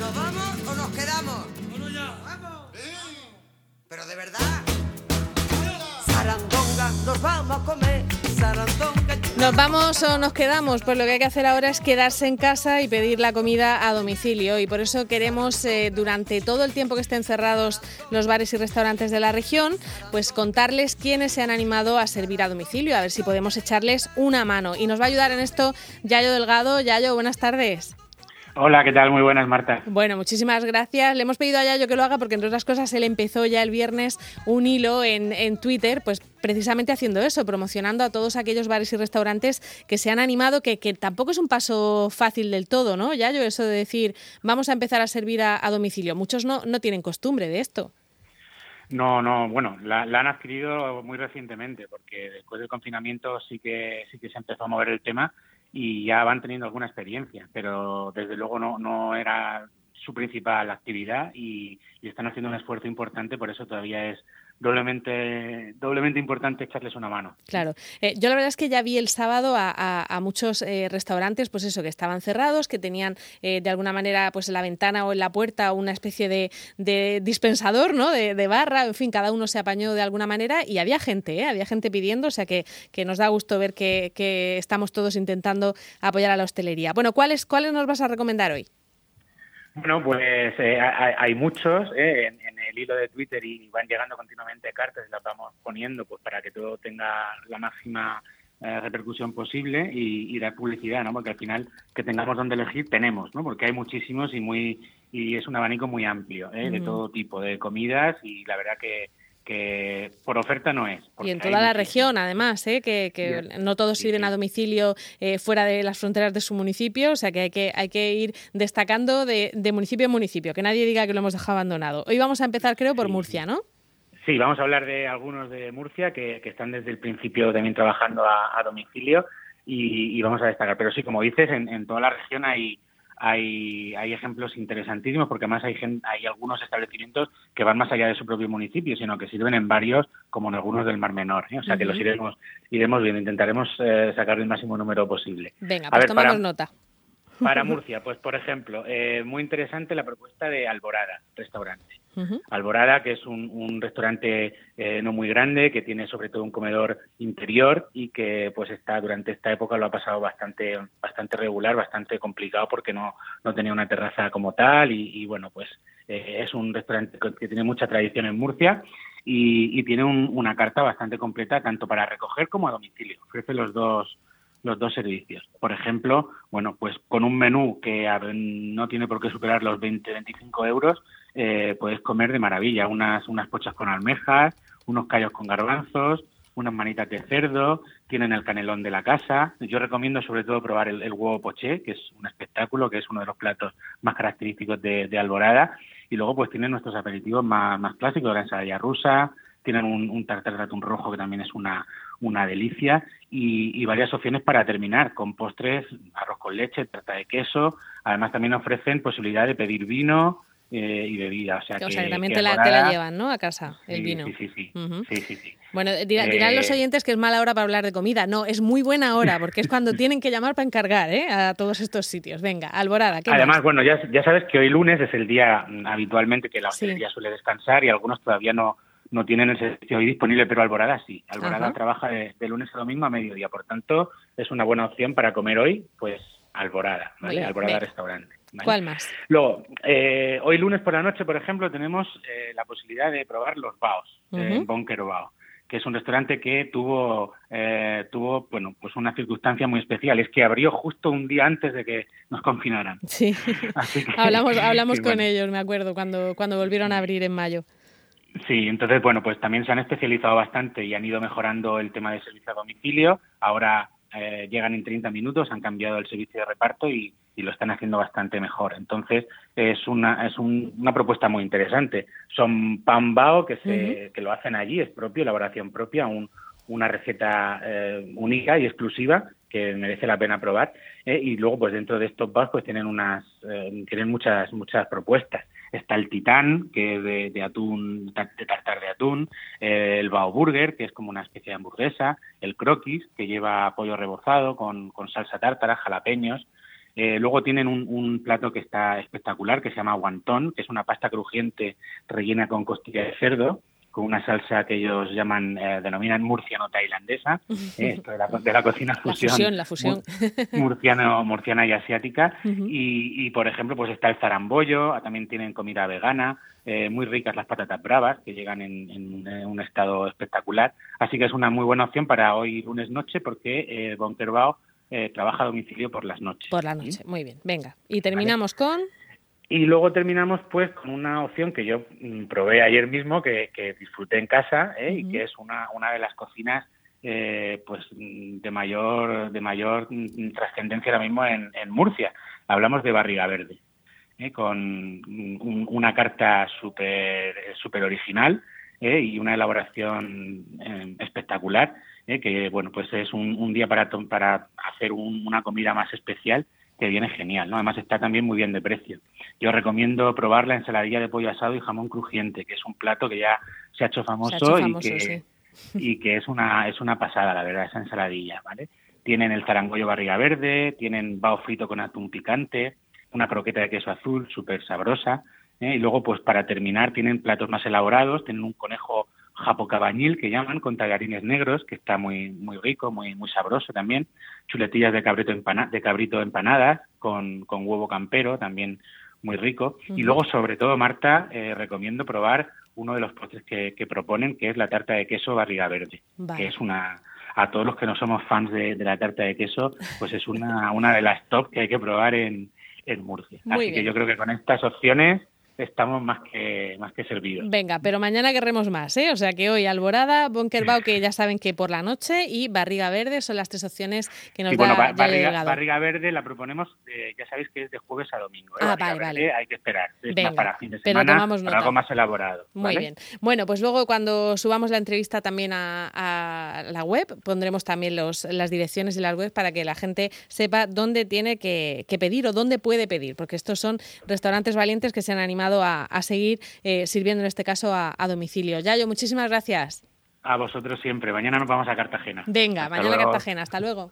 ¿Nos vamos o nos quedamos? ¡Vámonos ya! ¡Vamos! Pero de verdad. Sarandonga, nos vamos a comer. Sarandonga. ¿Nos vamos o nos quedamos? Pues lo que hay que hacer ahora es quedarse en casa y pedir la comida a domicilio. Y por eso queremos, eh, durante todo el tiempo que estén cerrados los bares y restaurantes de la región, pues contarles quiénes se han animado a servir a domicilio, a ver si podemos echarles una mano. Y nos va a ayudar en esto Yayo Delgado. Yayo, buenas tardes. Hola, ¿qué tal? Muy buenas, Marta. Bueno, muchísimas gracias. Le hemos pedido a Yayo que lo haga porque, entre otras cosas, él empezó ya el viernes un hilo en, en Twitter, pues precisamente haciendo eso, promocionando a todos aquellos bares y restaurantes que se han animado, que, que tampoco es un paso fácil del todo, ¿no? Yayo, eso de decir, vamos a empezar a servir a, a domicilio. Muchos no, no tienen costumbre de esto. No, no, bueno, la, la, han adquirido muy recientemente, porque después del confinamiento sí que sí que se empezó a mover el tema y ya van teniendo alguna experiencia, pero desde luego no, no era su principal actividad y, y están haciendo un esfuerzo importante, por eso todavía es doblemente, doblemente importante echarles una mano. Claro. Eh, yo la verdad es que ya vi el sábado a, muchos eh, restaurantes, pues eso, que estaban cerrados, que tenían eh, de alguna manera pues en la ventana o en la puerta una especie de, de dispensador, ¿no? De, de, barra, en fin, cada uno se apañó de alguna manera y había gente, ¿eh? había gente pidiendo, o sea que, que nos da gusto ver que, que, estamos todos intentando apoyar a la hostelería. Bueno, ¿cuáles, cuáles nos vas a recomendar hoy? Bueno, pues eh, hay, hay, muchos eh, en, en, el hilo de Twitter y van llegando continuamente cartas y las vamos poniendo pues para que todo tenga la máxima eh, repercusión posible y, y, dar publicidad, ¿no? Porque al final que tengamos donde elegir tenemos, ¿no? Porque hay muchísimos y muy y es un abanico muy amplio ¿eh? de todo tipo de comidas y la verdad que que por oferta no es. Y en toda la región, además, ¿eh? que, que sí, no todos sirven sí, a domicilio eh, fuera de las fronteras de su municipio, o sea que hay que, hay que ir destacando de, de, municipio en municipio, que nadie diga que lo hemos dejado abandonado. Hoy vamos a empezar, creo, por Murcia, ¿no? Sí, vamos a hablar de algunos de Murcia que, que están desde el principio también trabajando a, a domicilio y, y, vamos a destacar. Pero sí, como dices, en, en toda la región hay hay, hay ejemplos interesantísimos porque además hay, hay algunos establecimientos que van más allá de su propio municipio, sino que sirven en varios, como en algunos del Mar Menor. ¿eh? O sea uh -huh. que los iremos, iremos viendo, intentaremos eh, sacar el máximo número posible. Venga, pues A ver, tomamos para, nota. Para Murcia, pues por ejemplo, eh, muy interesante la propuesta de Alborada, restaurante. Alborada, que es un, restaurante eh, no muy grande, que tiene sobre todo un comedor interior y que pues está durante esta época lo ha pasado bastante bastante regular, bastante complicado porque no, no tenía una terraza como tal y, bueno, pues eh, es un restaurante que tiene mucha tradición en Murcia y, y tiene un, una carta bastante completa tanto para recoger como a domicilio. Ofrece los dos los dos servicios. Por ejemplo, bueno, pues con un menú que no tiene por qué superar los 20-25 euros, eh, puedes comer de maravilla. Unas, unas pochas con almejas, unos callos con garbanzos, unas manitas de cerdo, tienen el canelón de la casa. Yo recomiendo sobre todo probar el, huevo poché, que es un espectáculo, que es uno de los platos más característicos de, de Alborada. Y luego pues tienen nuestros aperitivos más, más clásicos, la ensalada rusa, tienen un, un tartar de atún rojo que también es una, una delicia y, y, varias opciones para terminar con postres, arroz con leche, tarta de queso. Además también ofrecen posibilidad de pedir vino eh, y bebida. O sea, o que, sea, que también que te, la, te, la, llevan, ¿no? A casa, el sí, vino. Sí, sí, sí. Uh -huh. sí, sí, sí. Bueno, dirán, dirán eh... los oyentes que es mala hora para hablar de comida. No, es muy buena hora, porque es cuando tienen que llamar para encargar ¿eh? a todos estos sitios. Venga, Alborada. ¿qué Además, más? bueno, ya, ya sabes que hoy lunes es el día mm, habitualmente que la hostelería suele descansar y algunos todavía no no tienen el servicio hoy disponible, pero Alborada sí. Alborada Ajá. trabaja de, de, lunes a domingo a mediodía, por tanto, es una buena opción para comer hoy, pues Alborada, ¿vale? Alborada bien. Restaurante. ¿vale? ¿Cuál más? Luego, eh, hoy lunes por la noche, por ejemplo, tenemos eh, la posibilidad de probar los baos, uh -huh. eh, Bonquero Bao que es un restaurante que tuvo eh, tuvo bueno pues una circunstancia muy especial es que abrió justo un día antes de que nos confinaran sí que, hablamos hablamos con bueno. ellos me acuerdo cuando cuando volvieron a abrir en mayo Sí, entonces, bueno, pues también se han especializado bastante y han ido mejorando el tema de servicio a domicilio. Ahora eh, llegan en 30 minutos, han cambiado el servicio de reparto y, y lo están haciendo bastante mejor. Entonces, es una, es un, una propuesta muy interesante. Son pan bao que, se, uh -huh. que lo hacen allí, es propio, elaboración propia, un, una receta eh, única y exclusiva que merece la pena probar. Eh, y luego, pues dentro de estos baos, pues tienen unas, eh, tienen muchas, muchas propuestas está el titán, que es de, de atún, de tartar de atún, el bao burger, que es como una especie de hamburguesa, el croquis, que lleva pollo rebozado con, con salsa tártara, jalapeños, luego tienen un, plato que está espectacular, que se llama guantón, que es una pasta crujiente rellena con costilla de cerdo, con una salsa que ellos llaman, eh, denominan murciano-tailandesa, eh, esto de la, de la cocina fusión, la fusión, murciano, murciana y asiática. y, y, por ejemplo, pues está el zarambollo, también tienen comida vegana, eh, muy ricas las patatas bravas, que llegan en, en, un estado espectacular. Así que es una muy buena opción para hoy lunes noche, porque eh, Bonquerbao eh, trabaja a domicilio por las noches. Por la noche, muy bien. Venga, y terminamos con... Y luego terminamos pues con una opción que yo mm, probé ayer mismo, que, disfruté en casa ¿eh? y que es una, una de las cocinas eh, pues de mayor de mayor mm, trascendencia ahora mismo en, Murcia. Hablamos de barriga verde, ¿eh? con una carta súper super original y una elaboración espectacular, que bueno pues es un, día para, para hacer una comida más especial que viene genial, ¿no? Además está también muy bien de precio. Yo recomiendo probar la ensaladilla de pollo asado y jamón crujiente, que es un plato que ya se ha hecho famoso, y, que, y que es una es una pasada, la verdad, esa ensaladilla, ¿vale? Tienen el zarangollo barriga verde, tienen bao frito con atún picante, una croqueta de queso azul súper sabrosa, ¿eh? y luego, pues para terminar, tienen platos más elaborados, tienen un conejo japocabañil que llaman con tallarines negros que está muy muy rico muy muy sabroso también. Chuletillas de cabrito de cabrito empanadas con, con huevo campero también muy rico. Y luego sobre todo Marta eh, recomiendo probar uno de los postres que, que, proponen que es la tarta de queso barriga verde que es una a todos los que no somos fans de, la tarta de queso pues es una una de las top que hay que probar en en Murcia. Así que yo creo que con estas opciones estamos más que más que servidos. Venga, pero mañana querremos más, ¿eh? O sea que hoy Alborada, Bonkerbao, que ya saben que por la noche, y Barriga Verde son las tres opciones que nos da barriga, barriga, Verde la proponemos, eh, ya sabéis que es de jueves a domingo. ¿eh? Ah, vale, vale. Hay que esperar, es más para fin de semana, para algo más elaborado. Muy bien. Bueno, pues luego cuando subamos la entrevista también a, la web, pondremos también los, las direcciones de las web para que la gente sepa dónde tiene que, que pedir o dónde puede pedir, porque estos son restaurantes valientes que se han animado a, seguir eh, sirviendo en este caso a, domicilio. Yayo, muchísimas gracias. A vosotros siempre. Mañana nos vamos a Cartagena. Venga, mañana a Cartagena. Hasta luego.